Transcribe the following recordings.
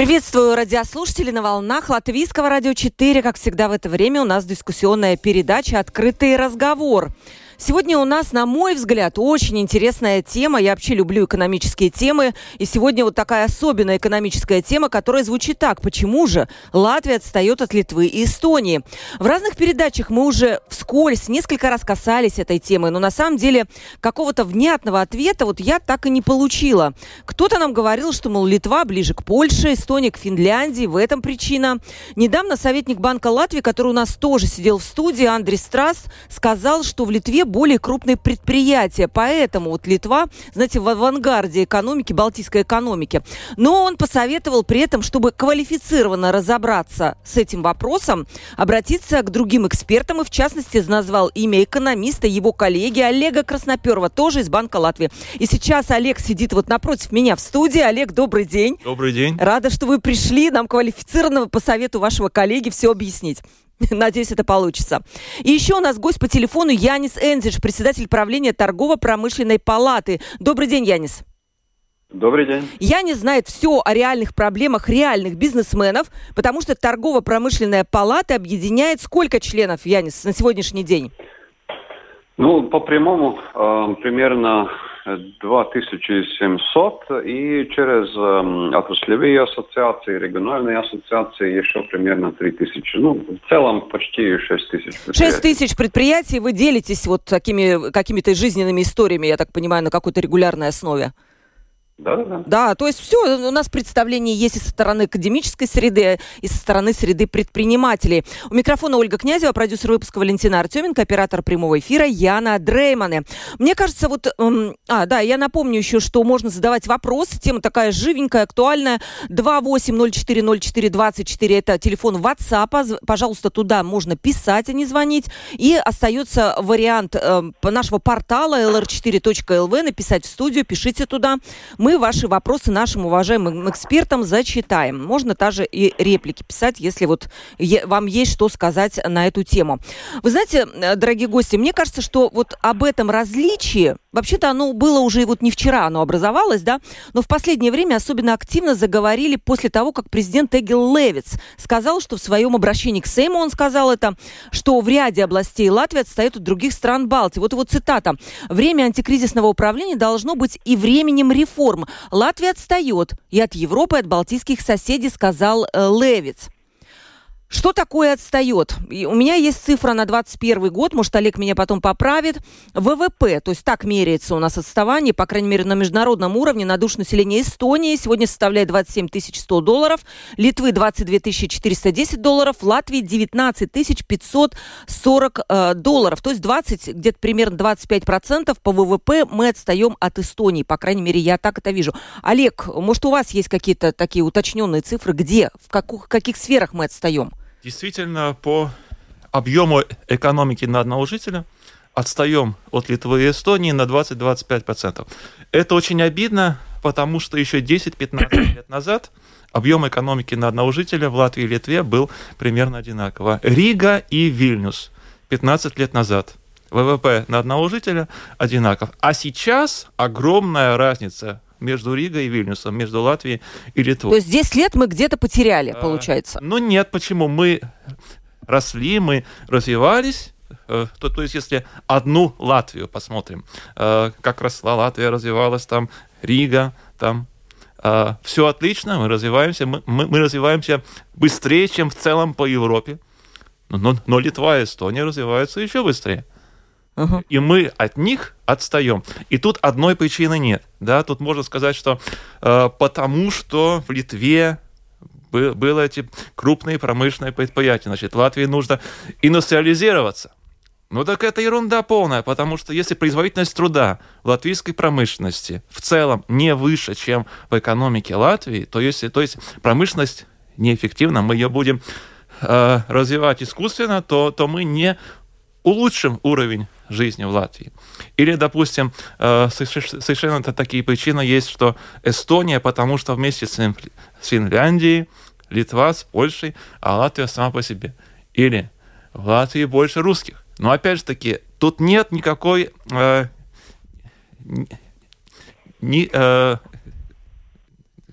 Приветствую радиослушателей на волнах Латвийского радио 4. Как всегда в это время у нас дискуссионная передача «Открытый разговор». Сегодня у нас, на мой взгляд, очень интересная тема. Я вообще люблю экономические темы. И сегодня вот такая особенная экономическая тема, которая звучит так. Почему же Латвия отстает от Литвы и Эстонии? В разных передачах мы уже вскользь несколько раз касались этой темы, но на самом деле какого-то внятного ответа вот я так и не получила. Кто-то нам говорил, что, мол, Литва ближе к Польше, Эстония к Финляндии. В этом причина. Недавно советник Банка Латвии, который у нас тоже сидел в студии, Андрей Страс, сказал, что в Литве более крупные предприятия. Поэтому вот Литва, знаете, в авангарде экономики, балтийской экономики. Но он посоветовал при этом, чтобы квалифицированно разобраться с этим вопросом, обратиться к другим экспертам и, в частности, назвал имя экономиста, его коллеги Олега Красноперова, тоже из Банка Латвии. И сейчас Олег сидит вот напротив меня в студии. Олег, добрый день. Добрый день. Рада, что вы пришли нам квалифицированного по совету вашего коллеги все объяснить. Надеюсь, это получится. И еще у нас гость по телефону Янис Энзиш, председатель правления торгово-промышленной палаты. Добрый день, Янис. Добрый день. Янис знает все о реальных проблемах реальных бизнесменов, потому что торгово-промышленная палата объединяет сколько членов, Янис, на сегодняшний день? Ну, по прямому э, примерно 2700 и через э, отраслевые ассоциации, региональные ассоциации еще примерно 3000. Ну, в целом почти 6 тысяч 6 тысяч предприятий. Вы делитесь вот такими какими-то жизненными историями, я так понимаю, на какой-то регулярной основе? Да, да, да. То есть все, у нас представление есть и со стороны академической среды, и со стороны среды предпринимателей. У микрофона Ольга Князева, продюсер выпуска Валентина Артеменко, оператор прямого эфира Яна Дреймане. Мне кажется, вот... Эм, а, да, я напомню еще, что можно задавать вопросы. Тема такая живенькая, актуальная. 28040424 это телефон WhatsApp. Пожалуйста, туда можно писать, а не звонить. И остается вариант э, нашего портала lr4.lv, написать в студию, пишите туда. Мы мы ваши вопросы нашим уважаемым экспертам зачитаем. Можно также и реплики писать, если вот вам есть что сказать на эту тему. Вы знаете, э, дорогие гости, мне кажется, что вот об этом различии, вообще-то оно было уже вот не вчера, оно образовалось, да, но в последнее время особенно активно заговорили после того, как президент Эгил Левиц сказал, что в своем обращении к Сейму он сказал это, что в ряде областей Латвии отстает от других стран Балтии. Вот его цитата. «Время антикризисного управления должно быть и временем реформ, реформ. Латвия отстает и от Европы, и от балтийских соседей, сказал э, Левиц. Что такое отстает? И у меня есть цифра на 21 год, может, Олег меня потом поправит. ВВП, то есть так меряется у нас отставание, по крайней мере, на международном уровне, на душу населения Эстонии сегодня составляет 27 100 долларов, Литвы 22 410 долларов, Латвии 19 540 э, долларов. То есть 20, где-то примерно 25 процентов по ВВП мы отстаем от Эстонии. По крайней мере, я так это вижу. Олег, может, у вас есть какие-то такие уточненные цифры, где, в каких, каких сферах мы отстаем? Действительно, по объему экономики на одного жителя отстаем от Литвы и Эстонии на 20-25%. Это очень обидно, потому что еще 10-15 лет назад объем экономики на одного жителя в Латвии и Литве был примерно одинаково. Рига и Вильнюс 15 лет назад. ВВП на одного жителя одинаков. А сейчас огромная разница между Ригой и Вильнюсом, между Латвией и Литвой. То есть 10 лет мы где-то потеряли, а, получается? Ну нет, почему? Мы росли, мы развивались, э, то, то есть, если одну Латвию посмотрим, э, как росла Латвия, развивалась там Рига, там э, все отлично, мы развиваемся, мы, мы, мы развиваемся быстрее, чем в целом по Европе. Но, но Литва и Эстония развиваются еще быстрее. Uh-huh. И мы от них отстаем. И тут одной причины нет. Да? Тут можно сказать, что э, потому что в Литве было эти крупные промышленные предприятия. Значит, Латвии нужно индустриализироваться. Ну так это ерунда полная, потому что если производительность труда в латвийской промышленности в целом не выше, чем в экономике Латвии, то если то есть промышленность неэффективна, мы ее будем э, развивать искусственно, то, то мы не улучшим уровень жизни в Латвии. Или, допустим, э, совершенно такие причины есть, что Эстония, потому что вместе с Финляндией, Литва с Польшей, а Латвия сама по себе. Или в Латвии больше русских. Но опять же таки, тут нет никакой э, ни, э,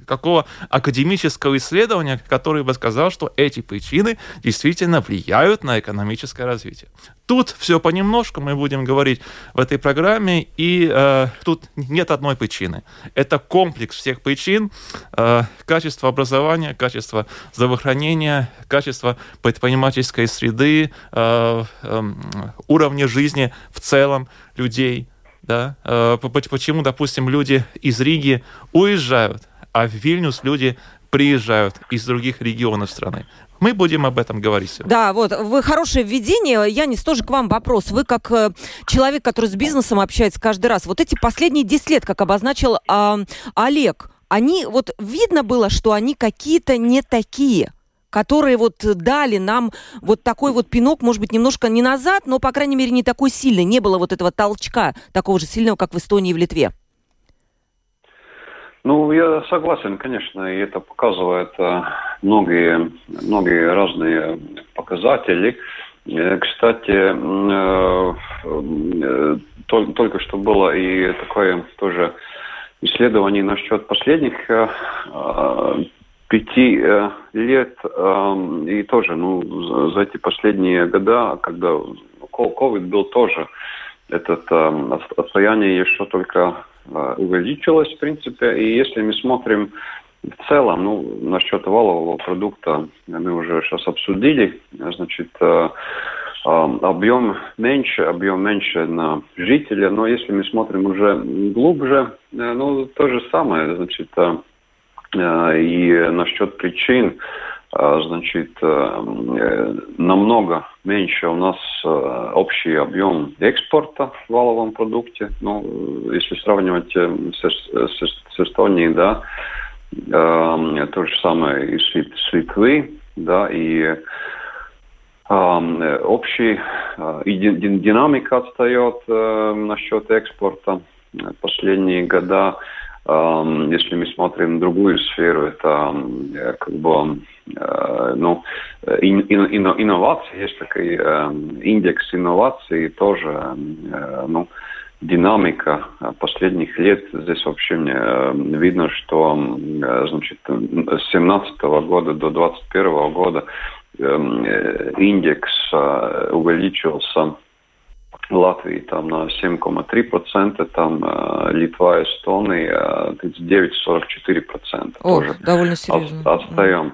какого академического исследования, который бы сказал, что эти причины действительно влияют на экономическое развитие. Тут все понемножку мы будем говорить в этой программе, и э, тут нет одной причины. Это комплекс всех причин. Э, качество образования, качество здравоохранения, качество предпринимательской среды, э, э, уровня жизни в целом людей. Да? Э, почему, допустим, люди из Риги уезжают а в Вильнюс люди приезжают из других регионов страны. Мы будем об этом говорить сегодня. Да, вот, вы хорошее введение. Янис, тоже к вам вопрос. Вы как э, человек, который с бизнесом общается каждый раз, вот эти последние 10 лет, как обозначил э, Олег, они, вот видно было, что они какие-то не такие которые вот дали нам вот такой вот пинок, может быть, немножко не назад, но, по крайней мере, не такой сильный. Не было вот этого толчка такого же сильного, как в Эстонии и в Литве. Ну, я согласен, конечно, и это показывает э, многие, многие разные показатели. Э, кстати, э, только что было и такое тоже исследование насчет последних пяти лет, и тоже, ну, за эти последние года, когда COVID был тоже, это отстояние еще только Э, увеличилась, в принципе. И если мы смотрим в целом, ну, насчет валового продукта мы уже сейчас обсудили, значит, э, э, объем меньше, объем меньше на жителя, но если мы смотрим уже глубже, ну, то же самое, значит, и насчет причин, а, значит, э, намного меньше у нас э, общий объем экспорта в валовом продукте. Ну, если сравнивать э, с, с, с Эстонией, да, то же самое и с, Литвы, да, и общий и динамика отстает насчет экспорта последние года. Если мы смотрим другую сферу, это как бы ну, инновации, есть такой индекс инноваций, тоже ну, динамика последних лет. Здесь вообще видно, что значит, с 17 года до 21 года индекс увеличился Латвии там на 7,3%, там э, Литва, Эстония 39-44%. О, тоже довольно серьезно. Отстаем.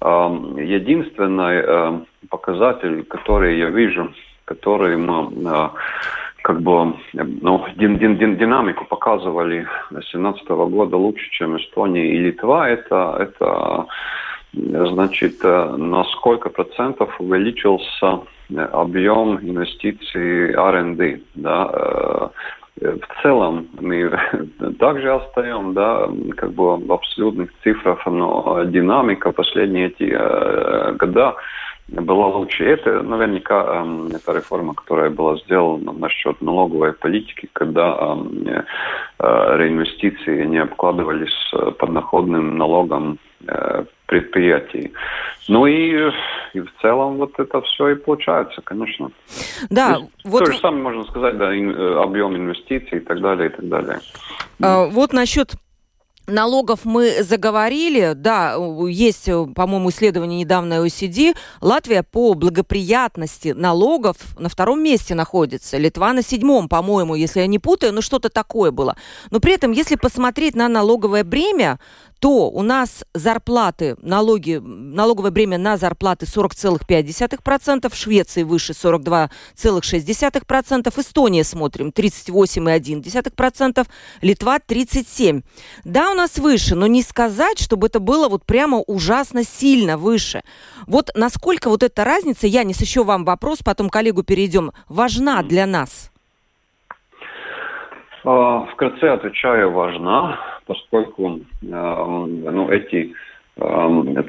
Mm. Единственный э, показатель, который я вижу, который мы э, как бы ну, дин, дин, дин, динамику показывали с 2017 года лучше, чем Эстония и Литва, это, это значит, на сколько процентов увеличился объем инвестиций R&D. Да, э, в целом мы также остаем, да, как бы в абсолютных цифрах, но динамика последние эти э, года была лучше. Это наверняка э, это реформа, которая была сделана насчет налоговой политики, когда э, э, реинвестиции не обкладывались подоходным налогом э, предприятий. Ну и, и в целом вот это все и получается, конечно. Да, есть, вот... То же самое можно сказать, да, э, объем инвестиций и так далее, и так далее. А, вот насчет налогов мы заговорили. Да, есть, по-моему, исследование недавно OECD. Латвия по благоприятности налогов на втором месте находится. Литва на седьмом, по-моему, если я не путаю, но что-то такое было. Но при этом, если посмотреть на налоговое бремя, то у нас зарплаты, налоги, налоговое бремя на зарплаты 40,5%, в Швеции выше 42,6%, Эстония смотрим 38,1%, Литва 37%. Да, у нас выше, но не сказать, чтобы это было вот прямо ужасно сильно выше. Вот насколько вот эта разница, я не еще вам вопрос, потом коллегу перейдем, важна для нас? А, вкратце отвечаю, важна поскольку ну, эти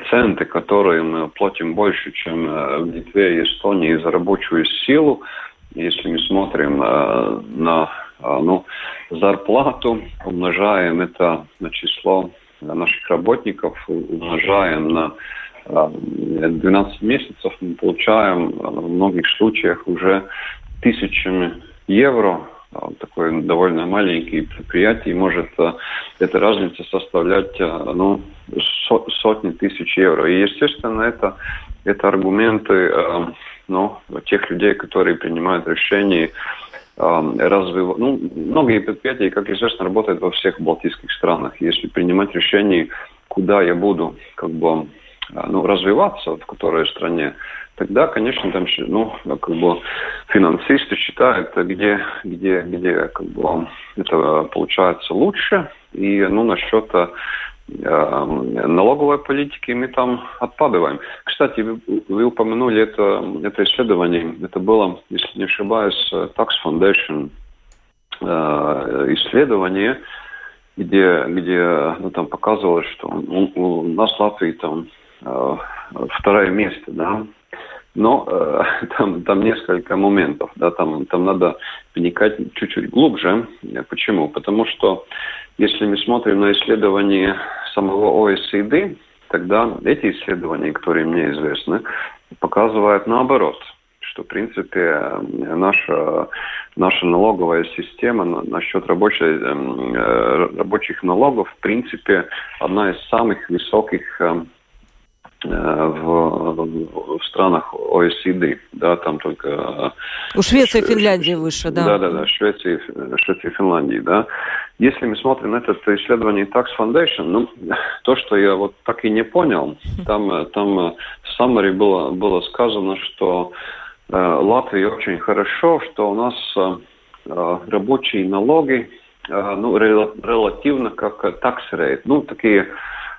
центы, которые мы платим больше, чем э, в Литве и Эстонии за рабочую силу, если мы смотрим на ну, зарплату, умножаем это на число наших работников, умножаем на 12 месяцев, мы получаем в многих случаях уже тысячами евро такое довольно маленькое предприятие, может эта разница составлять ну, сотни тысяч евро. И, естественно, это, это аргументы ну, тех людей, которые принимают решения развив... ну, многие предприятия, как известно, работают во всех балтийских странах. Если принимать решение, куда я буду как бы ну, развиваться, в которой стране, тогда, конечно, там, ну, как бы финансисты считают, где, где, где, как бы, это получается лучше. И, ну, насчет э, налоговой политики мы там отпадываем. Кстати, вы, упомянули это, это исследование. Это было, если не ошибаюсь, Tax Foundation э, исследование, где, где ну, там показывалось, что у, у нас Латвии там э, второе место, да, но э, там, там несколько моментов, да, там, там надо вникать чуть-чуть глубже. Почему? Потому что если мы смотрим на исследования самого ОСИД, тогда эти исследования, которые мне известны, показывают наоборот, что, в принципе, наша, наша налоговая система насчет рабочей, эм, э, рабочих налогов, в принципе, одна из самых высоких эм, в, в странах ОСИД, да, там только... Э, У Швеции и Финляндии выше, да. Да, да, да, Швеции, Швеции и Финляндии, да. Если мы смотрим на это исследование Tax Foundation, ну, то, что я вот так и не понял, там, там в summary было, было сказано, что э, Латвии очень хорошо, что у нас э, рабочие налоги, э, ну, релативно как tax rate, ну, такие... Э,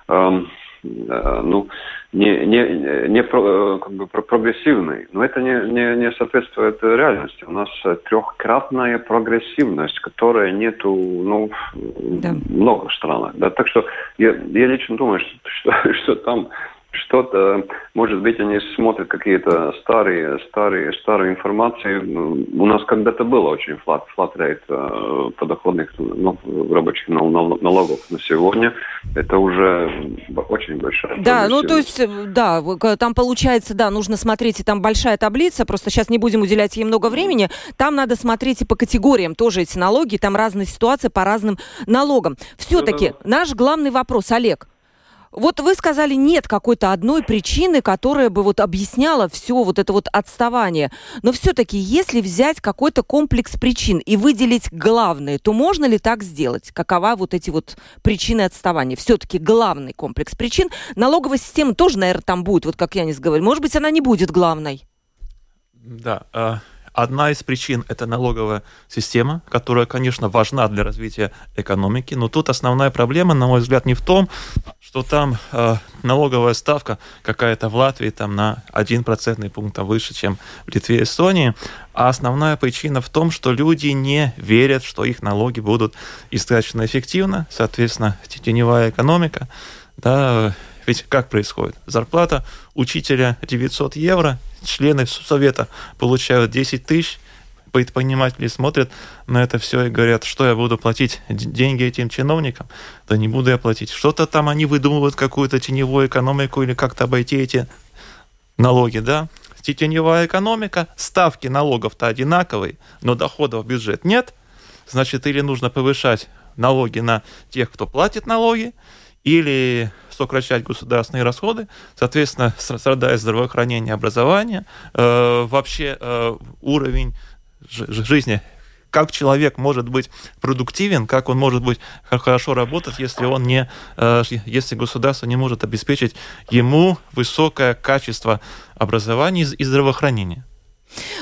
Э, ну, не, не, не про, как бы прогрессивный. Но это не, не, не соответствует реальности. У нас трехкратная прогрессивность, которая нету ну, да. много странах. Да? Так что я, я лично думаю, что, что, что там что-то, может быть, они смотрят какие-то старые, старые, старые информации. У нас когда-то было очень флат, флат рейт э, подоходных ну, рабочих налогов. Но сегодня это уже очень большая Да, ну то есть, э, да, там получается, да, нужно смотреть, и там большая таблица, просто сейчас не будем уделять ей много времени. Там надо смотреть и по категориям тоже эти налоги, там разные ситуации по разным налогам. Все-таки да, да. наш главный вопрос, Олег, вот вы сказали, нет какой-то одной причины, которая бы вот объясняла все вот это вот отставание. Но все-таки, если взять какой-то комплекс причин и выделить главные, то можно ли так сделать? Какова вот эти вот причины отставания? Все-таки главный комплекс причин. Налоговая система тоже, наверное, там будет, вот как я не говорил. Может быть, она не будет главной. Да, а, Одна из причин – это налоговая система, которая, конечно, важна для развития экономики, но тут основная проблема, на мой взгляд, не в том, что там э, налоговая ставка какая-то в Латвии там на 1 процентный пункт выше, чем в Литве и Эстонии, а основная причина в том, что люди не верят, что их налоги будут истрачены эффективно, соответственно, теневая экономика, да, ведь как происходит? Зарплата учителя 900 евро, члены совета получают 10 тысяч, предприниматели смотрят на это все и говорят, что я буду платить деньги этим чиновникам? Да не буду я платить. Что-то там они выдумывают, какую-то теневую экономику или как-то обойти эти налоги, да? Теневая экономика, ставки налогов-то одинаковые, но доходов в бюджет нет. Значит, или нужно повышать налоги на тех, кто платит налоги, или сокращать государственные расходы, соответственно, страдает здравоохранение, образование, э, вообще э, уровень жизни как человек может быть продуктивен, как он может быть хорошо работать, если он не, э, если государство не может обеспечить ему высокое качество образования и здравоохранения.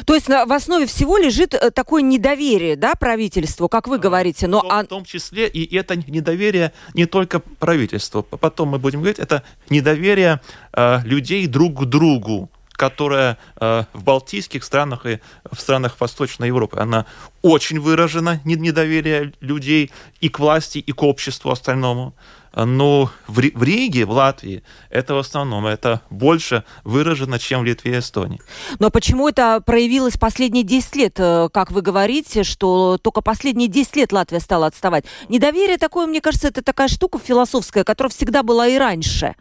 То есть в основе всего лежит э, такое недоверие, да, правительству, как вы говорите. Но... В, том, в том числе и это недоверие не только правительству. Потом мы будем говорить, это недоверие э, людей друг к другу которая э, в балтийских странах и в странах Восточной Европы, она очень выражена, недоверие людей и к власти, и к обществу остальному. Но в, Риге, в Латвии, это в основном, это больше выражено, чем в Литве и Эстонии. Но почему это проявилось последние 10 лет? Э, как вы говорите, что только последние 10 лет Латвия стала отставать. Недоверие такое, мне кажется, это такая штука философская, которая всегда была и раньше.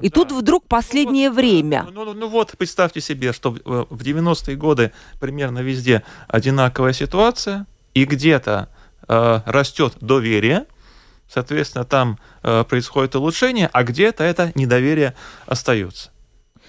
И да. тут вдруг последнее ну, вот, время. Ну, ну, ну вот, представьте себе, что в 90-е э, годы примерно везде одинаковая ситуация, и где-то э, растет доверие, соответственно, там э, происходит улучшение, а где-то это недоверие остается.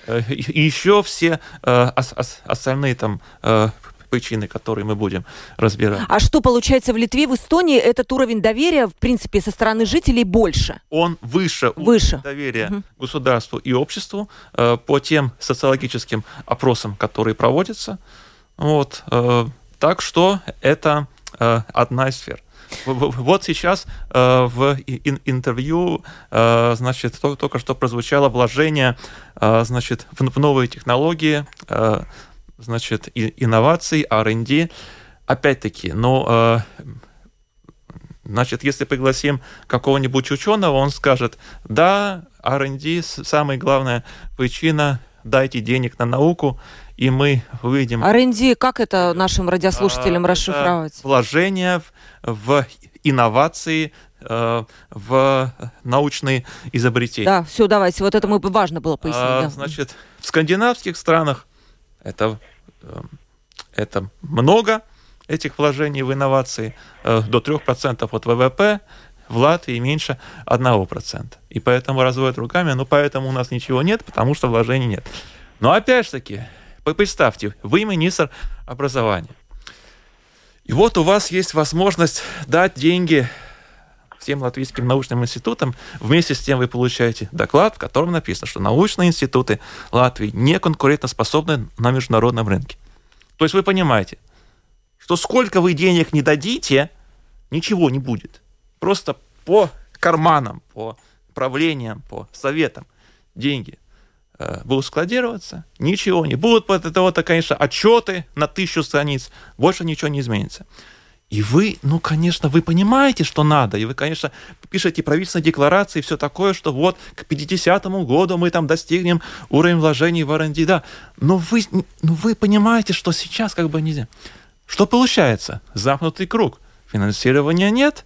Э, и еще все э, ос, ос, остальные там э, причины, которые мы будем разбирать. А что получается в Литве, в Эстонии этот уровень доверия, в принципе, со стороны жителей больше? Он выше, выше. доверия угу. государству и обществу э, по тем социологическим опросам, которые проводятся. Вот, э, так что это э, одна из сфер. Вот сейчас э, в интервью, э, значит, только что прозвучало вложение, э, значит, в новые технологии, значит, инноваций, R&D. Опять-таки, но Значит, если пригласим какого-нибудь ученого, он скажет, да, R&D самая главная причина, дайте денег на науку, и мы выйдем... R&D, как это нашим радиослушателям а, расшифровать? Вложение в, в инновации, э, в научные изобретения. Да, все, давайте, вот это мы важно было пояснить. А, да. Значит, в скандинавских странах это, э, это много этих вложений в инновации, э, до 3% от ВВП, в Латвии меньше 1%. И поэтому разводят руками, ну поэтому у нас ничего нет, потому что вложений нет. Но опять же таки, представьте, вы министр образования. И вот у вас есть возможность дать деньги всем латвийским научным институтам. Вместе с тем вы получаете доклад, в котором написано, что научные институты Латвии не конкурентоспособны на международном рынке. То есть вы понимаете, что сколько вы денег не дадите, ничего не будет. Просто по карманам, по правлениям, по советам деньги Э, будут складироваться, ничего не будут. Вот это вот, конечно, отчеты на тысячу страниц, больше ничего не изменится. И вы, ну, конечно, вы понимаете, что надо, и вы, конечно, пишете правительственные декларации и все такое, что вот к 50-му году мы там достигнем уровень вложений в R&D, да. Но вы, ну, вы понимаете, что сейчас как бы нельзя. Что получается? Замкнутый круг. Финансирования нет,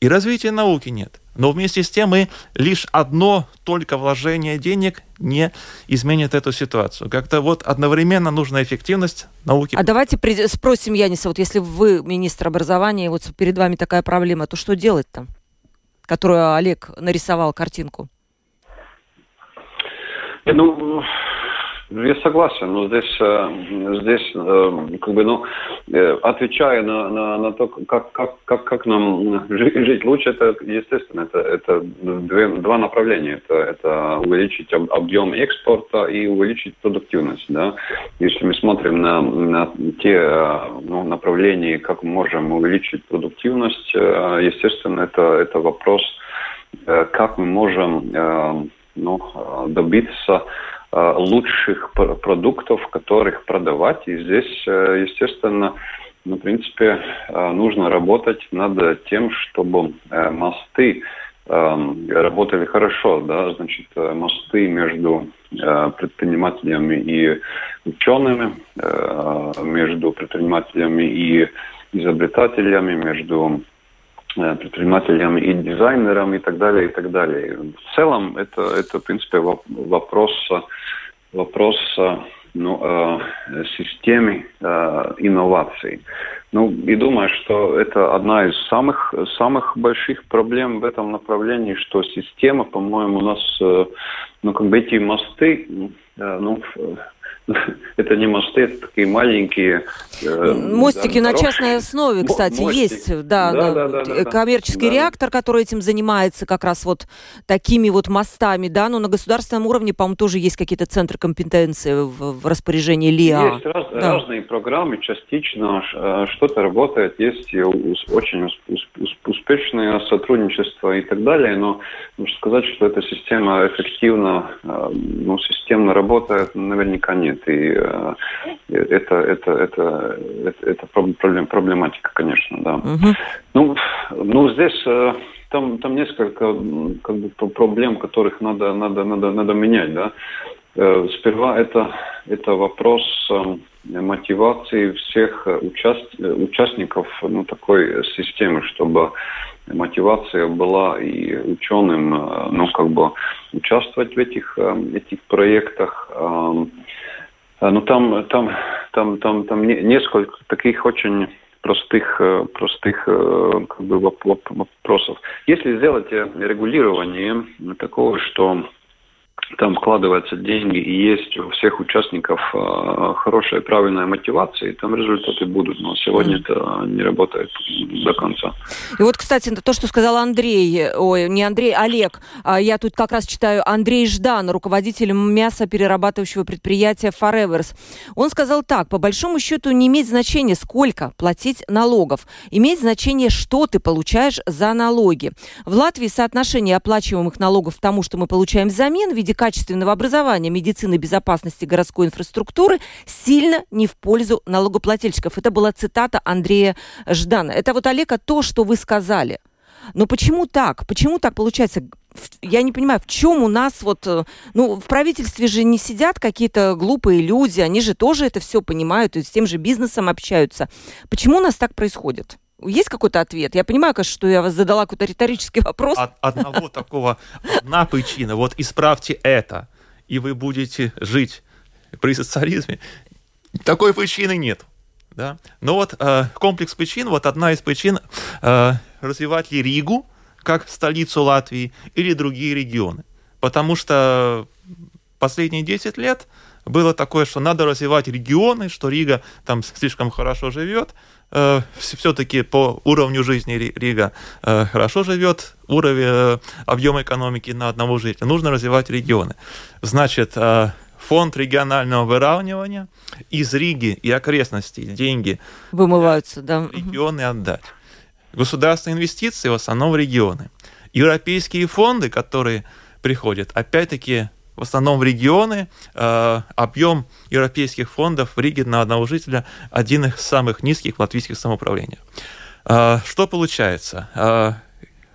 и развития науки нет. Но вместе с тем и лишь одно только вложение денег не изменит эту ситуацию. Как-то вот одновременно нужна эффективность науки. А давайте спросим Яниса, вот если вы министр образования, вот перед вами такая проблема, то что делать-то? Которую Олег нарисовал картинку. Ну, я согласен, но здесь, э, здесь э, как бы, ну, э, отвечая на, на, на то, как, как, как, как нам жить лучше, это, естественно, это, это две, два направления. Это, это увеличить объем экспорта и увеличить продуктивность. Да? Если мы смотрим на, на те ну, направления, как мы можем увеличить продуктивность, естественно, это, это вопрос, как мы можем ну, добиться лучших продуктов, которых продавать. И здесь, э, естественно, ну, в принципе, э, нужно работать над тем, чтобы мосты работали хорошо, да, значит, мосты между предпринимателями и учеными, между предпринимателями и изобретателями, между Э, предпринимателям и дизайнерам и так далее, и так далее. В целом это, это в принципе, вопрос, вопрос ну, э, системы э, инноваций. Ну, и думаю, что это одна из самых, самых больших проблем в этом направлении, что система, по-моему, у нас, ну, как бы эти мосты, ну, это не мосты, это такие маленькие Э, Мостики да, на частной основе, кстати, Мостик. есть. Да, да, да, да, да, коммерческий да. реактор, который этим занимается, как раз вот такими вот мостами, да, но на государственном уровне, по-моему, тоже есть какие-то центры компетенции в, в распоряжении ЛИА. Есть раз, да. разные программы, частично э, что-то работает, есть очень успешное сотрудничество и так далее, но нужно сказать, что эта система эффективно, э, ну, системно работает, наверняка нет. И это, это, это, это, это проблем, проблематика, конечно, да. Угу. Ну, ну, здесь там, там несколько как бы, проблем, которых надо, надо, надо, надо менять, да. Э, сперва это, это вопрос эм, мотивации всех участ, участников ну, такой системы, чтобы мотивация была и ученым э, ну, как бы участвовать в этих, эм, этих проектах. Э, ну, там, там, там, там, там несколько таких очень простых, простых как бы, вопросов. Если сделать регулирование такого, что там вкладываются деньги и есть у всех участников э, хорошая правильная мотивация, и там результаты будут. Но сегодня mm. это не работает до конца. И вот, кстати, то, что сказал Андрей, ой, не Андрей, Олег, а я тут как раз читаю Андрей Ждан, руководитель мясоперерабатывающего предприятия Forevers. Он сказал так, по большому счету не имеет значения, сколько платить налогов. Имеет значение, что ты получаешь за налоги. В Латвии соотношение оплачиваемых налогов к тому, что мы получаем взамен в виде качественного образования, медицины, безопасности городской инфраструктуры сильно не в пользу налогоплательщиков. Это была цитата Андрея Ждана. Это вот, Олег, то, что вы сказали. Но почему так? Почему так получается? Я не понимаю, в чем у нас вот... Э, ну, в правительстве же не сидят какие-то глупые люди, они же тоже это все понимают и с тем же бизнесом общаются. Почему у нас так происходит? Есть какой-то ответ? Я понимаю, конечно, что я вас задала какой-то риторический вопрос. От одного такого, одна причина, вот исправьте это, и вы будете жить при социализме. Такой причины нет. Да? Но вот э, комплекс причин, вот одна из причин э, развивать ли Ригу как столицу Латвии или другие регионы. Потому что последние 10 лет было такое, что надо развивать регионы, что Рига там слишком хорошо живет, э, все-таки по уровню жизни Рига э, хорошо живет, уровень э, объема экономики на одного жителя. Нужно развивать регионы. Значит, э, фонд регионального выравнивания из Риги и окрестностей деньги вымываются, да. Регионы отдать. Государственные инвестиции в основном в регионы. Европейские фонды, которые приходят, опять-таки в основном в регионы. Э, объем европейских фондов в Риге на одного жителя один из самых низких в латвийских самоуправлениях. Э, что получается? Э,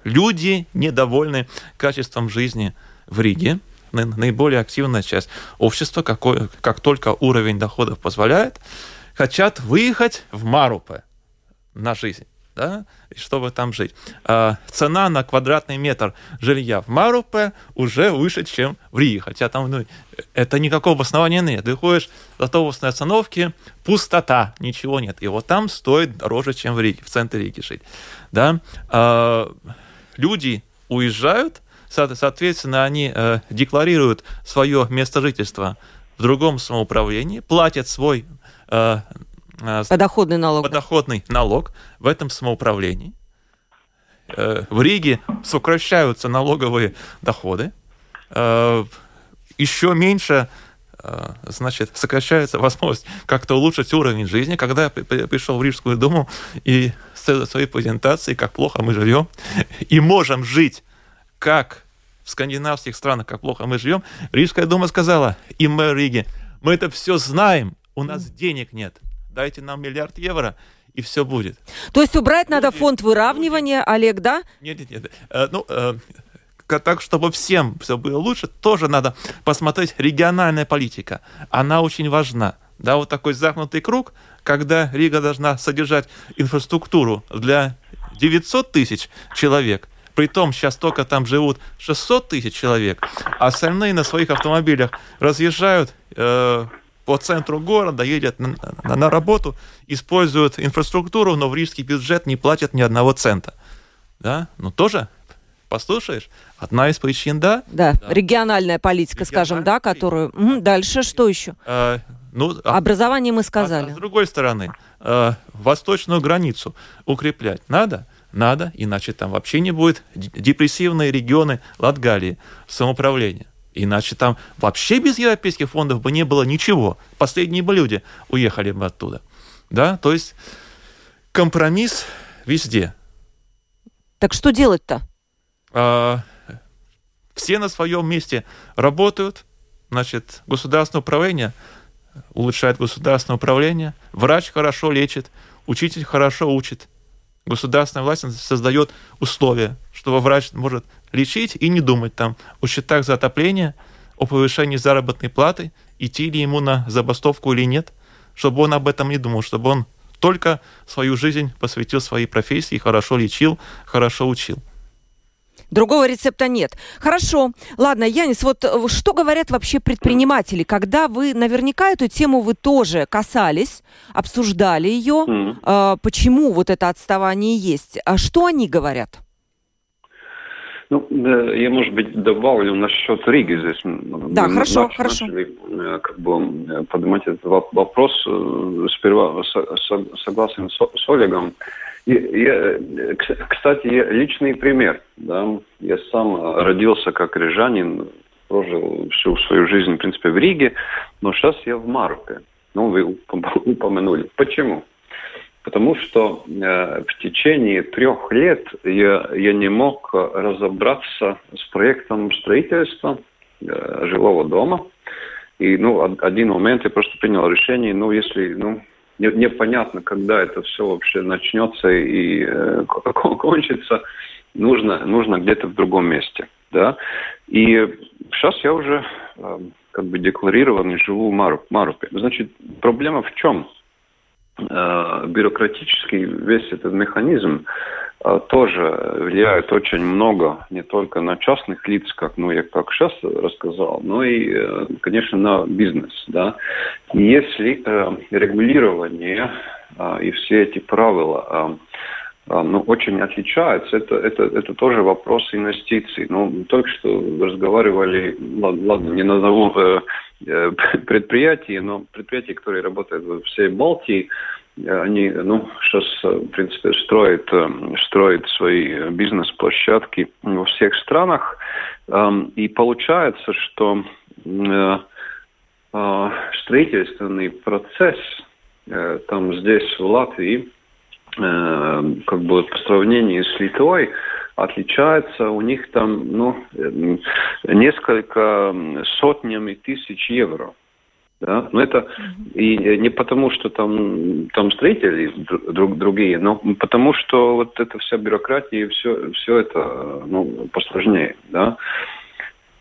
люди недовольны качеством жизни в Риге, наиболее активная часть общества, какой, как только уровень доходов позволяет, хотят выехать в Марупе на жизнь да, чтобы там жить. А, цена на квадратный метр жилья в Марупе уже выше, чем в Риге, хотя там ну, это никакого основания нет. Ты ходишь в автобусной остановке, пустота, ничего нет. И вот там стоит дороже, чем в Риге, в центре Риги жить. Да? А, люди уезжают, соответственно, они э, декларируют свое место жительства в другом самоуправлении, платят свой Э, подоходный налог. Подоходный налог в этом самоуправлении. Э, в Риге сокращаются налоговые доходы. Э, Еще меньше значит, сокращается возможность как-то улучшить уровень жизни. Когда я пришел в Рижскую думу и с своей презентацией, как плохо мы живем, и можем жить как в скандинавских странах, как плохо мы живем, Рижская дума сказала, и мэр Риги, мы это все знаем, у нас денег нет дайте нам миллиард евро, и все будет. То есть убрать люди, надо фонд выравнивания, люди... Олег, да? Нет, нет, нет. Э, ну, э, так, чтобы всем все было лучше, тоже надо посмотреть региональная политика. Она очень важна. Да, вот такой замкнутый круг, когда Рига должна содержать инфраструктуру для 900 тысяч человек, при том сейчас только там живут 600 тысяч человек, а остальные на своих автомобилях разъезжают э, по центру города, едет на, на, на работу, используют инфраструктуру, но в рижский бюджет не платят ни одного цента. Да? Ну, тоже послушаешь, одна из причин, да. Да, да. региональная политика, региональная скажем, да, которую... Угу. Дальше что еще? Э, Ну, а, Образование мы сказали. А, а с другой стороны, э, восточную границу укреплять надо? Надо, иначе там вообще не будет депрессивные регионы Латгалии, самоуправления. Иначе там вообще без европейских фондов бы не было ничего. Последние бы люди уехали бы оттуда. Да, то есть компромисс везде. Так что делать-то? А, все на своем месте работают. Значит, государственное управление улучшает государственное управление, врач хорошо лечит, учитель хорошо учит. Государственная власть создает условия, чтобы врач может лечить и не думать там о счетах за отопление, о повышении заработной платы, идти ли ему на забастовку или нет, чтобы он об этом не думал, чтобы он только свою жизнь посвятил своей профессии, хорошо лечил, хорошо учил. Другого рецепта нет. Хорошо. Ладно, Янис, вот э, что говорят вообще предприниматели? Когда вы, наверняка эту тему вы тоже касались, обсуждали ее, mm-hmm. э, почему вот это отставание есть. А что они говорят? Ну, я, может быть, добавлю насчет Риги здесь. Да, Мы хорошо, начали, хорошо. Э, как бы поднимать этот вопрос. Э, сперва согласен с, с Олегом. Я, кстати, я личный пример. Да? Я сам родился как рижанин, прожил всю свою жизнь, в принципе, в Риге, но сейчас я в Марпе. Ну, вы упомянули. Почему? Потому что э, в течение трех лет я, я не мог разобраться с проектом строительства э, жилого дома. И ну, один момент я просто принял решение, ну, если ну, непонятно, когда это все вообще начнется и э, кончится, нужно, нужно где-то в другом месте. Да? И сейчас я уже э, как бы декларированный живу в Мару, Марупе. Значит, проблема в чем? Э, бюрократический весь этот механизм э, тоже влияет очень много не только на частных лиц, как ну я как сейчас рассказал, но и, э, конечно, на бизнес, да. Если э, регулирование э, и все эти правила э, ну, очень отличаются. Это, это, это тоже вопрос инвестиций. Ну, только что разговаривали, ладно, не назову э, Э, предприятий, но предприятия, которые работают во всей Балтии, э, они, ну, сейчас, э, в принципе, строят, строят свои бизнес-площадки во всех странах. Эм, и получается, что строительственный процесс там здесь, в Латвии, как бы по сравнению с Литвой, отличается у них там ну, несколько сотнями тысяч евро. Да? Но это и не потому, что там, там строители друг, другие, но потому, что вот эта вся бюрократия и все, все это ну, посложнее. Да?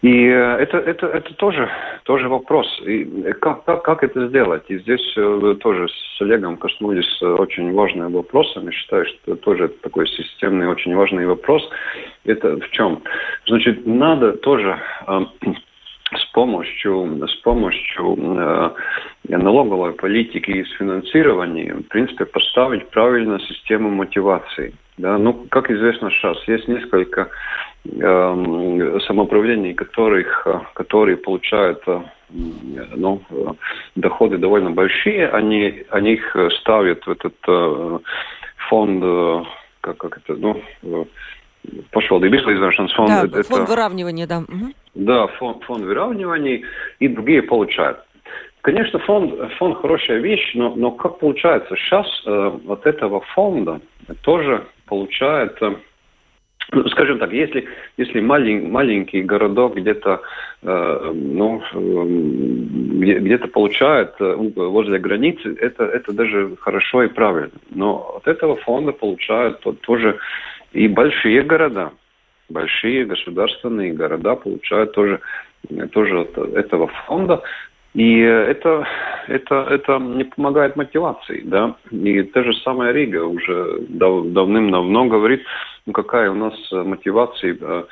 И э, это, это, это тоже, тоже вопрос. И как, как, как это сделать? И здесь тоже с Олегом коснулись очень важным вопросом. Я считаю, что это тоже такой системный, очень важный вопрос. Это в чем? Значит, надо тоже э, с помощью, с помощью э, налоговой политики и с финансированием, в принципе, поставить правильно систему мотивации. Да? Ну, как известно сейчас, есть несколько э, самоуправлений, которых, которые получают э, ну, доходы довольно большие, они, они их ставят в этот э, фонд, э, как, как это, ну, pašvaldību izlīdzināšanas фонд. Да, это, фонд выравнивания, да. Да, фонд, фонд выравнивания и другие получают. Конечно, фонд, фонд хорошая вещь, но, но как получается, сейчас э, от этого фонда тоже получает э, ну, скажем так, если, если малень, маленький городок где-то э, ну, э, где-то получает э, возле границы, это, это даже хорошо и правильно. Но от этого фонда получают тоже и большие города. Большие государственные города получают тоже, тоже от этого фонда. И это, это, это не помогает мотивации, да. И та же самая Рига уже дав, давным-давно говорит, ну какая у нас мотивация э,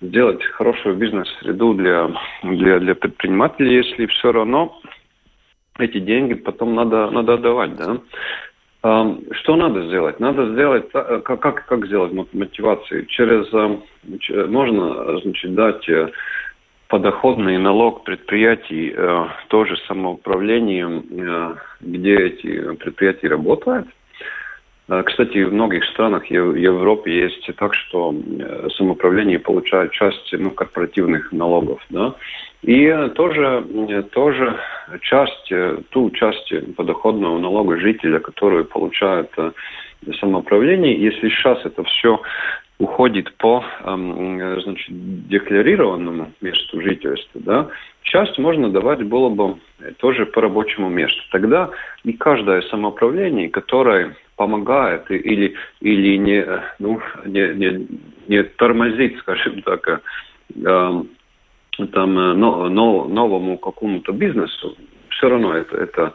сделать хорошую бизнес-среду для, для, для предпринимателей, если все равно эти деньги потом надо, надо отдавать, да. Что надо сделать? Надо сделать, э, как, как, как сделать мотивацию? Через, э, можно, значит, дать подоходный налог предприятий э, тоже самоуправлением, э, где эти предприятия работают. Э, кстати, в многих странах Европы есть так, что э, самоуправление получает часть ну, корпоративных налогов. Да? И тоже, э, тоже часть, ту часть подоходного налога жителя, которую получает самоуправление, если сейчас это все уходит по значит, декларированному месту жительства, да, часть можно давать было бы тоже по рабочему месту. Тогда и каждое самоуправление, которое помогает или, или не, ну, не, не, не тормозит, скажем так, э, там, но, но, новому какому-то бизнесу, все равно это, это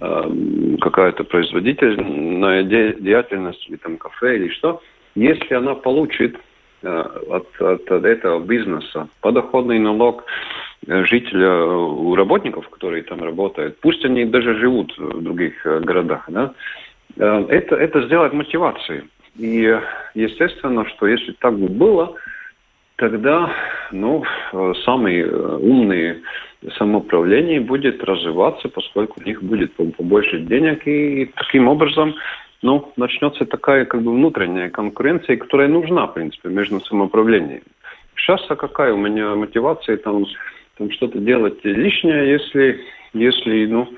э, какая-то производительная деятельность, или там кафе, или что, если она получит э, от, от этого бизнеса подоходный налог э, жителя, э, у работников, которые там работают, пусть они даже живут в других городах, да, это, это сделать мотивацией. И естественно, что если так бы было, тогда ну, самые умные самоуправление будет развиваться, поскольку у них будет побольше денег, и таким образом ну, начнется такая как бы внутренняя конкуренция, которая нужна, в принципе, между самоуправлением. Сейчас а какая у меня мотивация там, там что-то делать лишнее, если, если ну,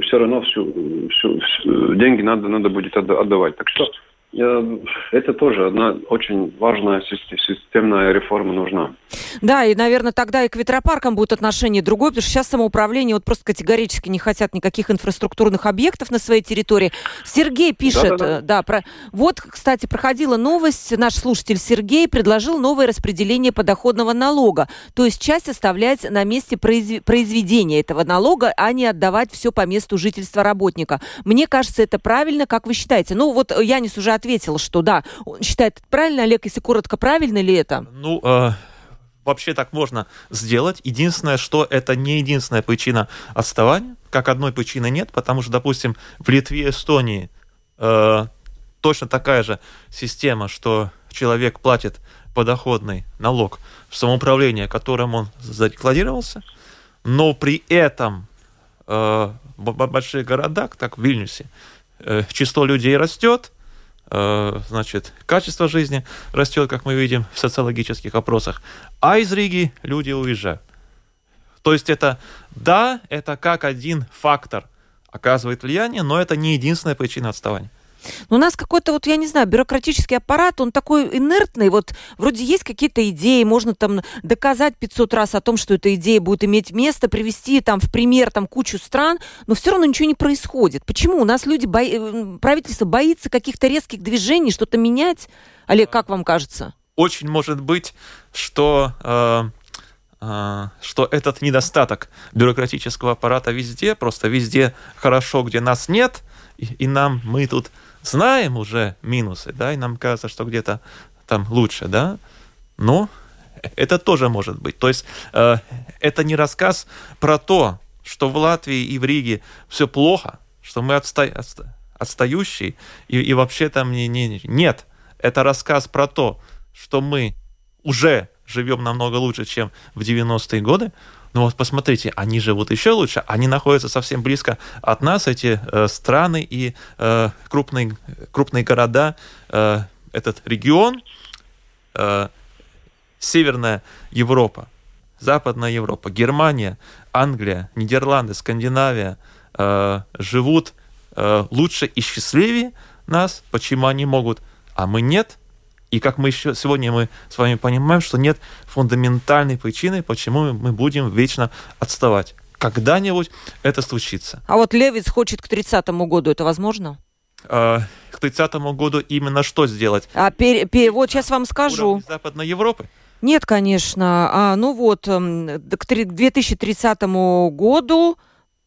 все равно всю, всю, всю, деньги надо, надо будет отдавать. Так что это тоже одна очень важная системная реформа нужна. Да, и, наверное, тогда и к ветропаркам будет отношение другое, потому что сейчас самоуправление вот просто категорически не хотят никаких инфраструктурных объектов на своей территории. Сергей пишет, да, да, да. да про... вот, кстати, проходила новость, наш слушатель Сергей предложил новое распределение подоходного налога, то есть часть оставлять на месте произв... произведения этого налога, а не отдавать все по месту жительства работника. Мне кажется, это правильно, как вы считаете? Ну, вот Янис уже ответил, что да, он считает правильно. Олег, если коротко, правильно ли это? Ну, э, вообще так можно сделать. Единственное, что это не единственная причина отставания. Как одной причины нет, потому что, допустим, в Литве и Эстонии э, точно такая же система, что человек платит подоходный налог в самоуправление, которым он задекларировался, но при этом э, в больших городах, так в Вильнюсе, э, число людей растет, значит, качество жизни растет, как мы видим в социологических опросах, а из Риги люди уезжают. То есть это, да, это как один фактор оказывает влияние, но это не единственная причина отставания. Но у нас какой-то, вот, я не знаю, бюрократический аппарат, он такой инертный, вот вроде есть какие-то идеи, можно там доказать 500 раз о том, что эта идея будет иметь место, привести там в пример там кучу стран, но все равно ничего не происходит. Почему? У нас люди, бо... Э, правительство боится каких-то резких движений, что-то менять? Олег, как вам кажется? Очень может быть, что э, э, что этот недостаток бюрократического аппарата везде, просто везде хорошо, где нас нет, и, и нам мы тут знаем уже минусы, да, и нам кажется, что где-то там лучше, да, но это тоже может быть. То есть э, это не рассказ про то, что в Латвии и в Риге все плохо, что мы отста... отста... отстающие, и, и вообще там не, не... нет. Это рассказ про то, что мы уже живем намного лучше, чем в 90-е годы, ну вот посмотрите, они живут еще лучше, они находятся совсем близко от нас, эти э, страны и э, крупные, крупные города, э, этот регион, э, Северная Европа, Западная Европа, Германия, Англия, Нидерланды, Скандинавия э, живут э, лучше и счастливее нас. Почему они могут, а мы нет? И как мы еще сегодня мы с вами понимаем, что нет фундаментальной причины, почему мы будем вечно отставать. Когда-нибудь это случится. А вот Левиц хочет к 30-му году, это возможно? А, к 30-му году именно что сделать? А пер, пер, вот сейчас вам скажу. Западной Европы? Нет, конечно. А, ну вот, к 2030 году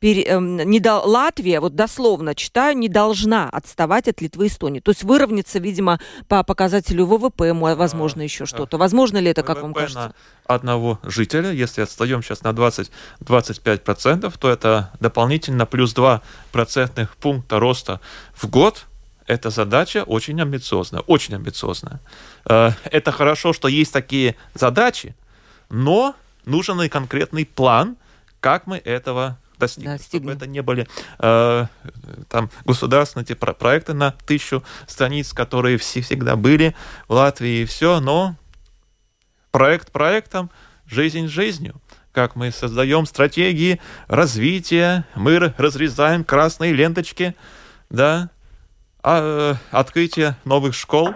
не до, Латвия, вот дословно читаю, не должна отставать от Литвы и Эстонии. То есть выровняться, видимо, по показателю ВВП, возможно, а, еще что-то. Возможно ли это, как ВВП вам кажется? На одного жителя, если отстаем сейчас на 20-25%, то это дополнительно плюс 2 процентных пункта роста в год. Эта задача очень амбициозная, очень амбициозная. Э, это хорошо, что есть такие задачи, но нужен и конкретный план, как мы этого достигнем. Чтобы это не были э, там государственные эти проекты на тысячу страниц, которые все всегда были в Латвии и все, но проект проектом, жизнь жизнью как мы создаем стратегии развития, мы разрезаем красные ленточки, да, а, э, открытие новых школ.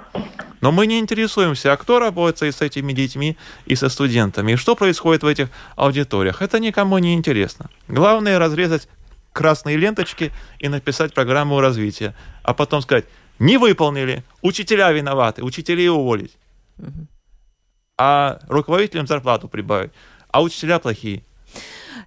Но мы не интересуемся, а кто работает с этими детьми и со студентами, и что происходит в этих аудиториях. Это никому не интересно. Главное разрезать красные ленточки и написать программу развития, а потом сказать, не выполнили, учителя виноваты, учителей уволить, а руководителям зарплату прибавить, а учителя плохие.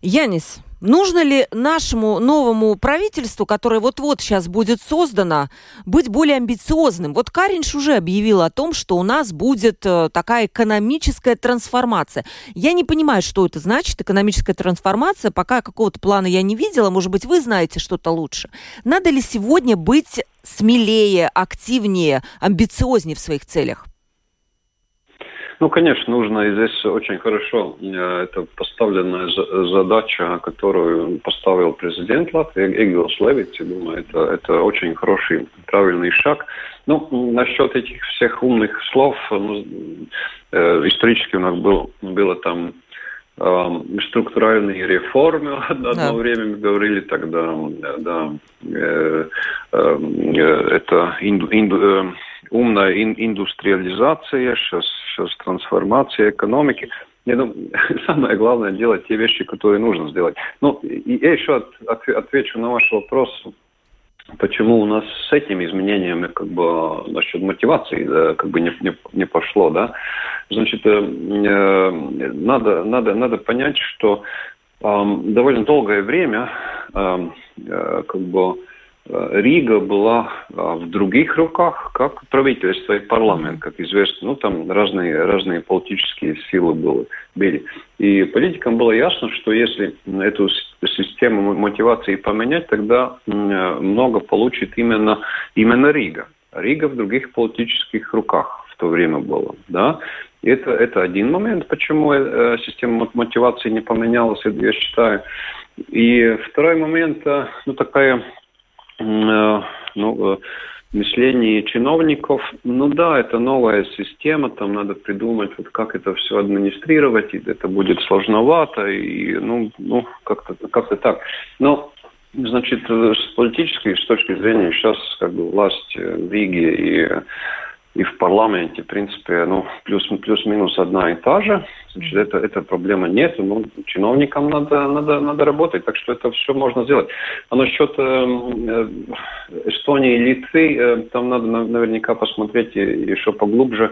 Янис, Нужно ли нашему новому правительству, которое вот-вот сейчас будет создано, быть более амбициозным? Вот Каринш уже объявил о том, что у нас будет э, такая экономическая трансформация. Я не понимаю, что это значит, экономическая трансформация. Пока какого-то плана я не видела. Может быть, вы знаете что-то лучше. Надо ли сегодня быть смелее, активнее, амбициознее в своих целях? Ну, конечно, нужно, и здесь очень хорошо э, это поставленная задача, которую поставил президент Латвии Эгилс Левит. Я думаю, это, это очень хороший, правильный шаг. Ну, насчет этих всех умных слов, ну, э, исторически у нас был, было там э, структуральные реформы одно да. время мы говорили тогда, да, э, э, э это инду, инду, э, умная ин, индустриализация, сейчас сейчас трансформация экономики. Я думаю, самое главное делать те вещи, которые нужно сделать. Ну, я еще от, от, отвечу на ваш вопрос, почему у нас с этими изменениями как бы насчет мотивации да, как бы не, не, не пошло, да. Значит, э, э, надо, надо, надо понять, что э, довольно долгое время э, э, как бы Рига была а, в других руках, как правительство и парламент, как известно. Ну, там разные, разные политические силы были, были. И политикам было ясно, что если эту систему мотивации поменять, тогда много получит именно, именно Рига. Рига в других политических руках в то время была. Да? Это, это один момент, почему э, система мотивации не поменялась, я считаю. И второй момент, э, ну, такая Э, ну, э, мышлении чиновников, ну да, это новая система, там надо придумать, вот как это все администрировать, и это будет сложновато, и ну, ну как-то как так. Но Значит, э, с политической с точки зрения сейчас как бы власть в Риге и и в парламенте, в принципе, ну, плюс, плюс-минус одна и та же. Значит, это, эта проблема нет, но чиновникам надо, надо, надо работать, так что это все можно сделать. А насчет эм, э, Эстонии и Литвы, э, там надо наверняка посмотреть еще поглубже,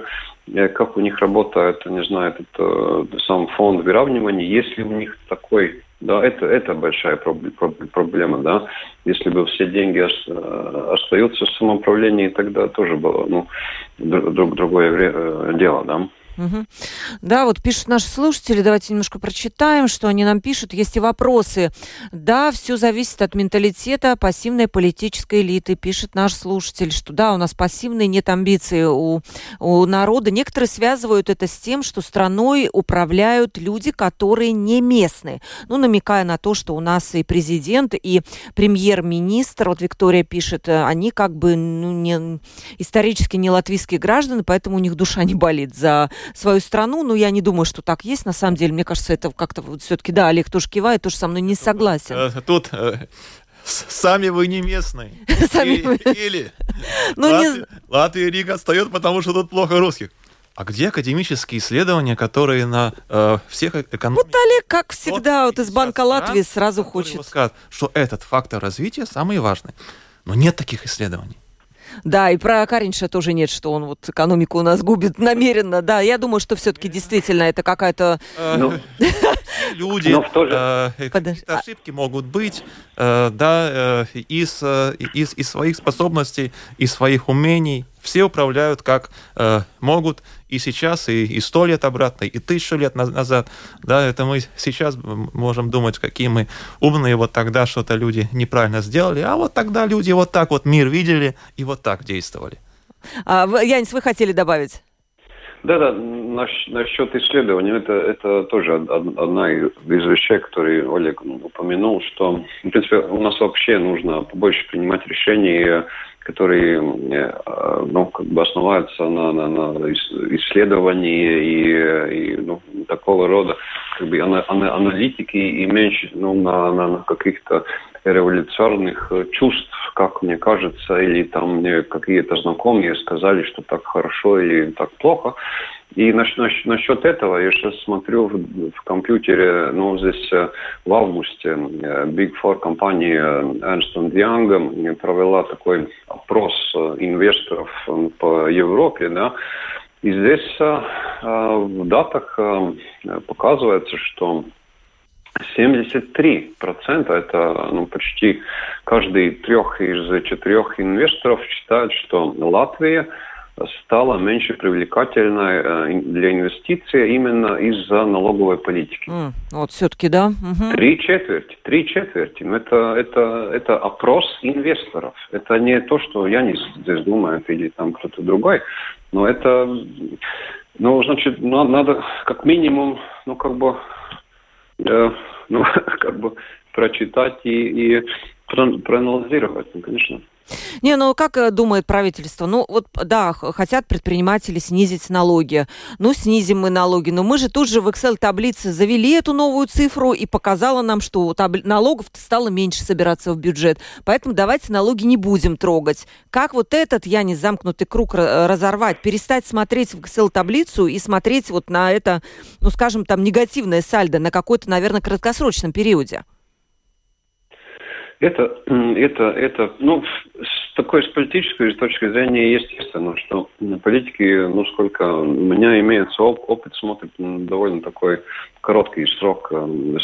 э, как у них работает, не знаю, этот э, сам фонд выравнивания, если у них такой да, это, это большая проблема, да. Если бы все деньги э, остаются в самоуправлении, тогда тоже было ну, друг, другое э, дело, да. Угу. Да, вот пишут наши слушатели, давайте немножко прочитаем, что они нам пишут. Есть и вопросы. Да, все зависит от менталитета пассивной политической элиты, пишет наш слушатель, что да, у нас пассивные, нет амбиций у, у народа. Некоторые связывают это с тем, что страной управляют люди, которые не местные. Ну, намекая на то, что у нас и президент, и премьер-министр, вот Виктория пишет, э, они как бы ну, не, исторически не латвийские граждане, поэтому у них душа не болит за свою страну. Но я не думаю, что так есть. На самом деле, мне кажется, это как-то вот все-таки, да, Олег тоже кивает, тоже со мной не согласен. Э, тут э, сами вы не местные. Сами. Или ну, Латвия и Рига отстает, потому что тут плохо русских. А где академические исследования, которые на э, всех экономиках... Вот Олег, как всегда, вот из Банка Латвии сразу хочет... Скажет, что этот фактор развития самый важный. Но нет таких исследований. Да, и про Каринша тоже нет, что он вот экономику у нас губит намеренно. Да, я думаю, что все-таки действительно это какая-то... Э, ну, люди, э, какие-то ошибки могут быть, э, да, из, из, из своих способностей, из своих умений. Все управляют как могут, и сейчас, и, и сто лет обратно, и тысячу лет назад. Да, это мы сейчас можем думать, какие мы умные, вот тогда что-то люди неправильно сделали, а вот тогда люди вот так вот мир видели и вот так действовали. А, Янис, вы хотели добавить? Да, да, насчет исследований, это, это тоже одна из вещей, которые Олег упомянул, что, в принципе, у нас вообще нужно побольше принимать решений которые э, ну, как бы основываются на, на, на исследовании и, и ну, такого рода как бы аналитики и меньше ну, на, на, на каких-то революционных чувств, как мне кажется, или там мне какие-то знакомые сказали, что так хорошо или так плохо. И насчет этого я сейчас смотрю в, в компьютере, ну, здесь э, в августе э, Big Four компания Ernst Young провела такой опрос э, инвесторов по Европе, да, и здесь в датах показывается, что 73% это ну, почти каждый трех из четырех инвесторов считают, что Латвия стала меньше привлекательной э, для инвестиций именно из-за налоговой политики. Mm, вот все-таки, да? Угу. Три четверти, три четверти. Ну, это, это, это опрос инвесторов. Это не то, что я не здесь думаю, или там кто-то другой, но это, ну, значит, надо как минимум, ну, как бы, э, ну, как бы прочитать и, и проанализировать, ну, конечно. Не, ну как э, думает правительство? Ну вот, да, хотят предприниматели снизить налоги. Ну, снизим мы налоги. Но мы же тут же в Excel-таблице завели эту новую цифру и показала нам, что налогов стало меньше собираться в бюджет. Поэтому давайте налоги не будем трогать. Как вот этот, я не замкнутый круг разорвать? Перестать смотреть в Excel-таблицу и смотреть вот на это, ну, скажем, там, негативное сальдо на какой-то, наверное, краткосрочном периоде? Это, это, это, ну, с такой, с политической точки зрения, естественно, что политики, ну, сколько у меня имеется опыт, смотрят довольно такой короткий срок э,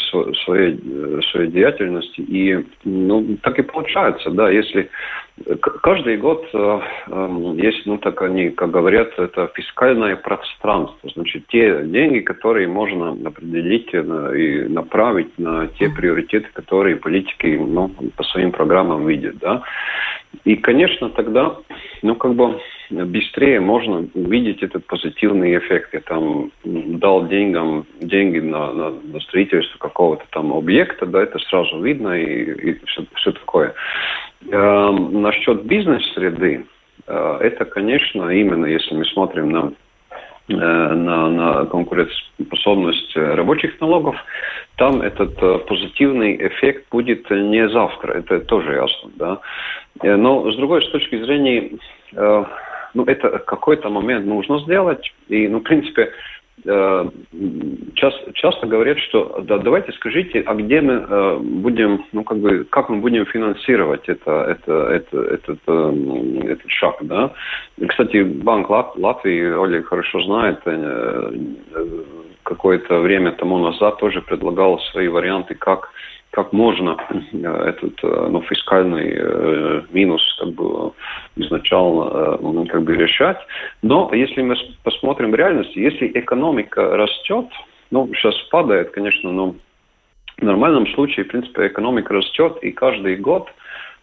своей, своей деятельности, и, ну, так и получается, да, если Каждый год э, эм, есть, ну так они, как говорят, это фискальное пространство. Значит, те деньги, которые можно определить э, и направить на те приоритеты, которые политики ну, по своим программам видят. Да? И, конечно, тогда, ну, как бы быстрее можно увидеть этот позитивный эффект. Я там дал деньгам, деньги на, на, на строительство какого-то там объекта, да, это сразу видно и, и все, все такое. Э, насчет бизнес-среды, э, это, конечно, именно если мы смотрим на на, на конкурентоспособность рабочих налогов, там этот э, позитивный эффект будет не завтра, это тоже ясно, да. Но с другой с точки зрения, э, ну это какой-то момент нужно сделать, и, ну, в принципе, Э, часто, часто говорят, что да, давайте скажите, а где мы э, будем, ну как бы, как мы будем финансировать это, это, это, этот, э, этот шаг, да? Кстати, Банк Лат, Латвии, Олег хорошо знает, э, э, какое-то время тому назад тоже предлагал свои варианты, как как можно э, этот э, ну, фискальный э, минус как бы изначально как бы решать. Но если мы посмотрим реальность, если экономика растет, ну, сейчас падает, конечно, но в нормальном случае, в принципе, экономика растет, и каждый год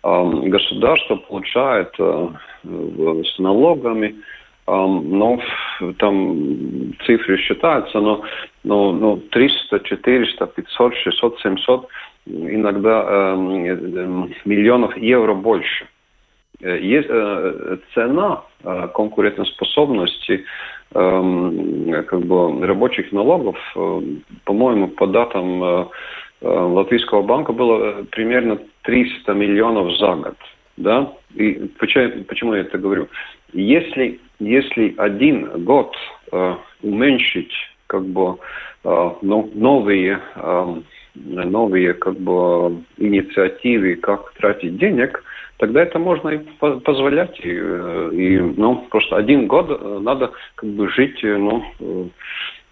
э, государство получает э, с налогами ну, там цифры считаются, но, но, но 300, 400, 500, 600, 700 иногда э, миллионов евро больше. Есть э, цена э, конкурентоспособности э, как бы рабочих налогов, э, по-моему, по датам Латвийского банка было примерно 300 миллионов за год. Да? И почему, почему я это говорю? Если, если один год уменьшить как бы ну, новые новые как бы инициативы, как тратить денег, тогда это можно и позволять. И, и ну, просто один год надо как бы жить ну,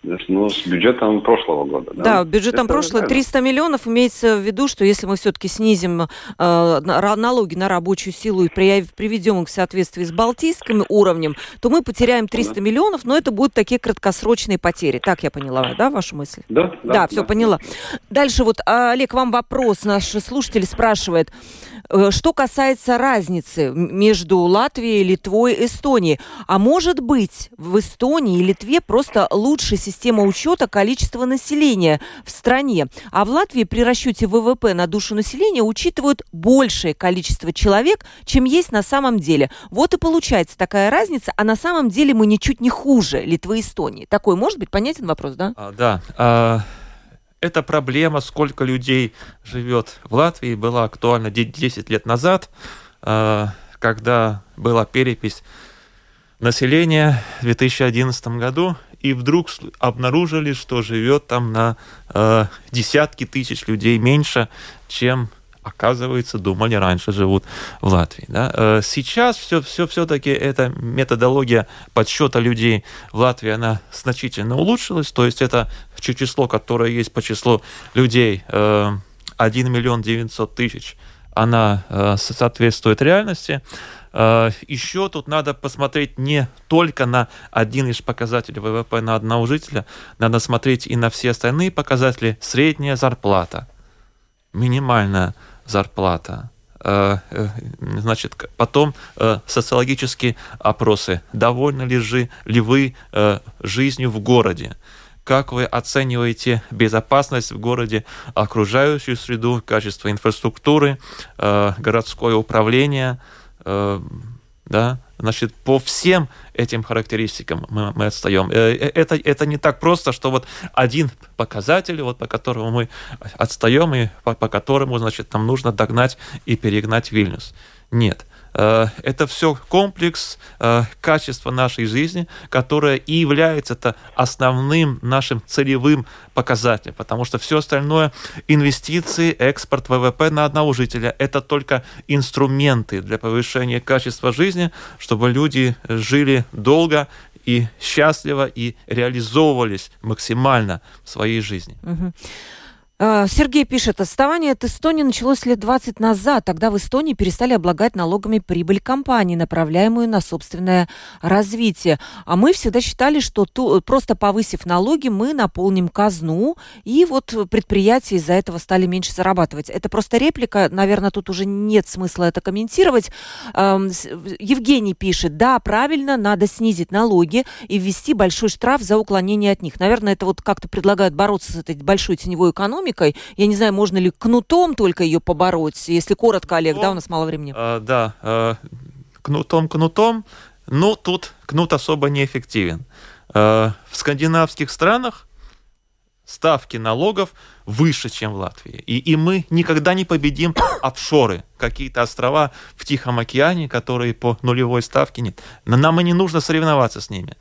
ну, с бюджетом прошлого года. Да, да бюджетом это прошлого 300 миллионов имеется в виду, что если мы все-таки снизим э, налоги на рабочую силу и приведем их в соответствии с балтийским уровнем, то мы потеряем 300 да. миллионов, но это будут такие краткосрочные потери. Так я поняла, да, вашу мысль? Да, да. Да, все да. поняла. Дальше вот, Олег, вам вопрос. Наш слушатель спрашивает. Э, что касается разницы между Латвией, Литвой, Эстонией, а может быть в Эстонии и Литве просто лучшая система учета количества населения в стране, а в Латвии при расчете ВВП на душу населения учитывают большее количество человек, чем есть на самом деле. Вот и получается такая разница, а на самом деле мы ничуть не хуже Литвы и Эстонии. Такой может быть понятен вопрос, да? А, да. А эта проблема, сколько людей живет в Латвии, была актуальна 10 лет назад, э, когда была перепись населения в 2011 году, и вдруг обнаружили, что живет там на э, десятки тысяч людей меньше, чем оказывается, думали раньше живут в Латвии. Да? Э, сейчас все, все, все-таки эта методология подсчета людей в Латвии, она значительно улучшилась, то есть это число, которое есть по числу людей 1 э, миллион 900 тысяч, она э, соответствует реальности. Еще тут надо посмотреть не только на один из показателей ВВП на одного жителя, надо смотреть и на все остальные показатели. Средняя зарплата, минимальная зарплата. Э, э, значит, потом э, социологические опросы. Довольны ли, же, ли вы жизнью в городе? Как вы оцениваете безопасность в городе, окружающую среду, качество инфраструктуры, городское управление, да, значит, по всем этим характеристикам мы, мы отстаем. Э, э, это, это не так просто, что вот один показатель, вот по которому мы отстаем и по, по которому, значит, нам нужно догнать и перегнать Вильнюс. Нет. Э, это все комплекс э, качества нашей жизни, которое и является -то основным нашим целевым показателем, потому что все остальное, инвестиции, экспорт, ВВП на одного жителя, это только инструменты для повышения качества жизни, чтобы люди жили долго и счастливо и реализовывались максимально в своей жизни. Угу. А, Сергей пишет, отставание от Эстонии началось лет 20 назад. Тогда в Эстонии перестали облагать налогами прибыль компании, направляемую на собственное развитие. А мы всегда считали, что ту, просто повысив налоги, мы наполним казну, и вот предприятия из-за этого стали меньше зарабатывать. Это просто реплика, наверное, тут уже нет смысла это комментировать. Евгений пишет, да, правильно, надо снизить налоги и ввести большой штраф за уклонение от них. Наверное, это вот как-то предлагают бороться с этой большой теневой экономикой, экономикой. Я не знаю, можно ли кнутом только ее побороть, если коротко, Олег, ну, да, у нас мало времени. А, да, а, кнутом, кнутом, но тут кнут особо неэффективен. А, в скандинавских странах ставки налогов выше, чем в Латвии. И, и мы никогда не победим офшоры, какие-то острова в Тихом океане, которые по нулевой ставке нет. Нам и не нужно соревноваться с ними.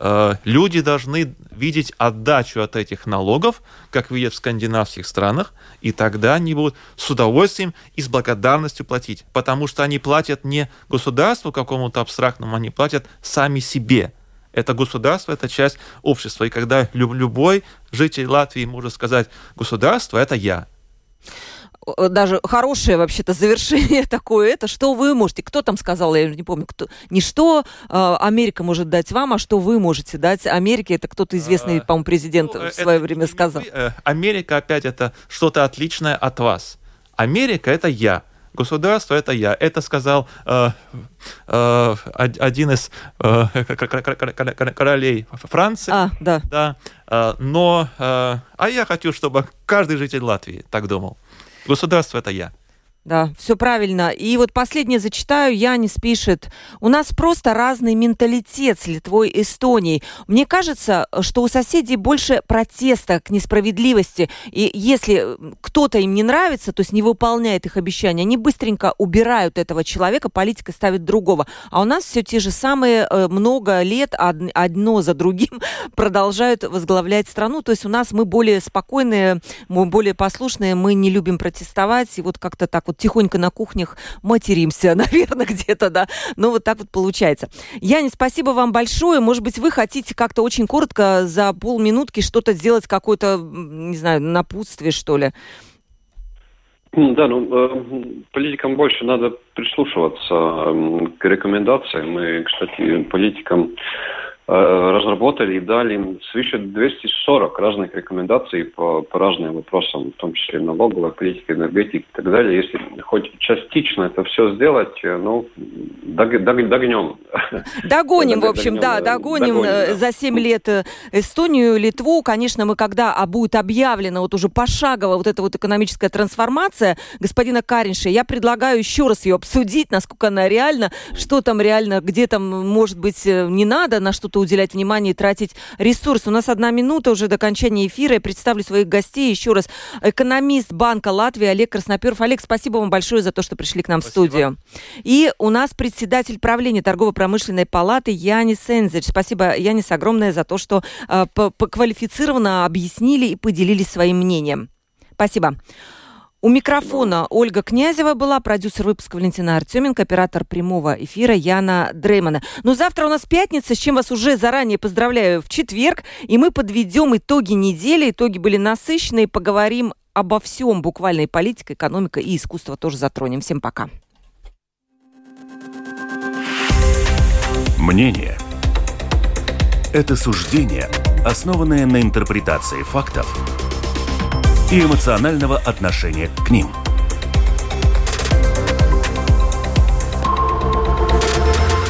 Э, люди должны видеть отдачу от этих налогов, как видят в скандинавских странах, и тогда они будут с удовольствием и с благодарностью платить, потому что они платят не государству какому-то абстрактному, они платят сами себе. Это государство, это часть общества. И когда любой житель Латвии может сказать, государство – это я, даже хорошее вообще-то завершение такое, это что вы можете, кто там сказал, я не помню, кто, не что э, Америка может дать вам, а что вы можете дать Америке, это кто-то известный, а, по-моему, президент ну, в свое время сказал. Э, Америка опять это что-то отличное от вас. Америка это я. Государство это я. Это сказал э, э, один из э, королей Франции. А, да. да. Э, но, э, а я хочу, чтобы каждый житель Латвии так думал. Государство это я. Да, все правильно. И вот последнее зачитаю. Янис пишет, у нас просто разный менталитет с Литвой и Эстонией. Мне кажется, что у соседей больше протеста к несправедливости. И если кто-то им не нравится, то есть не выполняет их обещания, они быстренько убирают этого человека, политика ставит другого. А у нас все те же самые э, много лет одно за другим продолжают возглавлять страну. То есть у нас мы более спокойные, мы более послушные, мы не любим протестовать. И вот как-то так вот тихонько на кухнях материмся, наверное, где-то, да. Ну, вот так вот получается. Яне, спасибо вам большое. Может быть, вы хотите как-то очень коротко за полминутки что-то сделать, какое-то, не знаю, напутствие, что ли? Да, ну, э, политикам больше надо прислушиваться к рекомендациям. И, кстати, политикам разработали и дали свыше 240 разных рекомендаций по, по разным вопросам, в том числе налоговой политики, энергетики и так далее. Если хоть частично это все сделать, ну, догнем. Догоним, в общем, да, догоним за 7 лет Эстонию, Литву. Конечно, мы когда а будет объявлена вот уже пошагово вот эта вот экономическая трансформация господина Каринша, я предлагаю еще раз ее обсудить, насколько она реальна, что там реально, где там, может быть, не надо на что-то уделять внимание и тратить ресурсы. У нас одна минута уже до окончания эфира. Я представлю своих гостей еще раз. Экономист Банка Латвии Олег Красноперов. Олег, спасибо вам большое за то, что пришли к нам спасибо. в студию. И у нас председатель правления торгово-промышленной палаты Янис Энзич. Спасибо, Янис, огромное за то, что э, квалифицированно объяснили и поделились своим мнением. Спасибо. У микрофона Ольга Князева была, продюсер выпуска Валентина Артеменко, оператор прямого эфира Яна Дреймана. Но завтра у нас пятница, с чем вас уже заранее поздравляю в четверг, и мы подведем итоги недели. Итоги были насыщенные, поговорим обо всем, буквально и политика, экономика и искусство тоже затронем. Всем пока. Мнение – это суждение, основанное на интерпретации фактов – и эмоционального отношения к ним.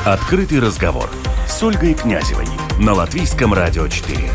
Открытый разговор с Ольгой Князевой на Латвийском радио 4.